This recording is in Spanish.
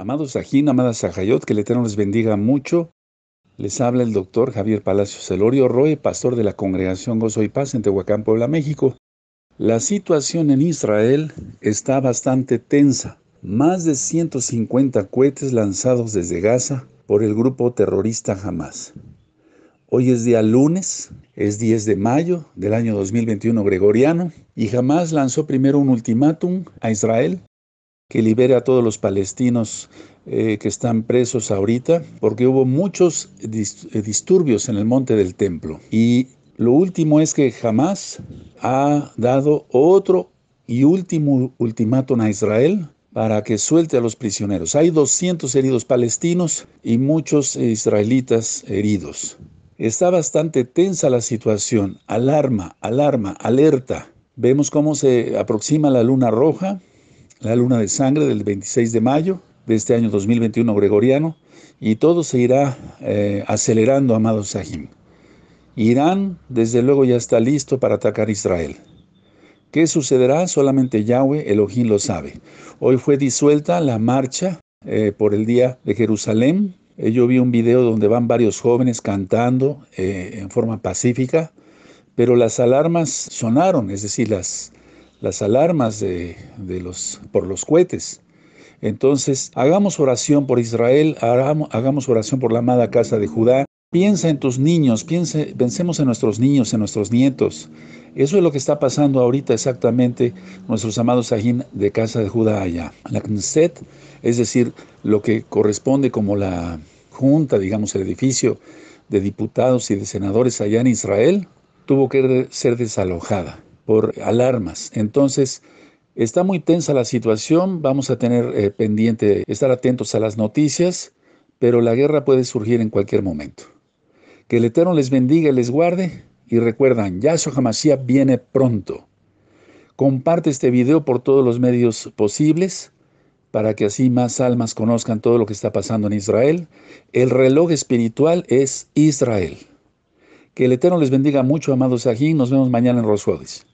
Amados Sajín, amadas Sajayot, que el Eterno les bendiga mucho. Les habla el doctor Javier Palacios Celorio Roe, pastor de la Congregación Gozo y Paz en Tehuacán, Puebla, México. La situación en Israel está bastante tensa. Más de 150 cohetes lanzados desde Gaza por el grupo terrorista Hamas. Hoy es día lunes, es 10 de mayo del año 2021 gregoriano, y Hamas lanzó primero un ultimátum a Israel que libere a todos los palestinos eh, que están presos ahorita, porque hubo muchos eh, disturbios en el monte del templo. Y lo último es que jamás ha dado otro y último ultimátum a Israel para que suelte a los prisioneros. Hay 200 heridos palestinos y muchos israelitas heridos. Está bastante tensa la situación, alarma, alarma, alerta. Vemos cómo se aproxima la luna roja, la luna de sangre del 26 de mayo de este año 2021 gregoriano, y todo se irá eh, acelerando, amado Sahim. Irán, desde luego, ya está listo para atacar Israel. ¿Qué sucederá? Solamente Yahweh, Elohim, lo sabe. Hoy fue disuelta la marcha eh, por el Día de Jerusalén. Eh, yo vi un video donde van varios jóvenes cantando en forma pacífica, pero las alarmas sonaron, es decir, las, las alarmas de, los, por los cohetes. Entonces, hagamos oración por Israel, hagamos, oración por la amada casa de Judá. Piensa en tus niños, piense, pensemos en nuestros niños, en nuestros nietos. Eso es lo que está pasando ahorita exactamente nuestros amados Sahim de casa de Judá allá. La Knesset, es decir, lo que corresponde como la junta, digamos, el edificio de diputados y de senadores allá en Israel, tuvo que ser desalojada por alarmas. Entonces, está muy tensa la situación, vamos a tener eh, pendiente, estar atentos a las noticias, pero la guerra puede surgir en cualquier momento. Que el Eterno les bendiga y les guarde, y recuerdan, Yahshua Hamashiach viene pronto. Comparte este video por todos los medios posibles para que así más almas conozcan todo lo que está pasando en Israel. El reloj espiritual es Israel. Que el Eterno les bendiga mucho, amados aquí. Nos vemos mañana en Roswellis.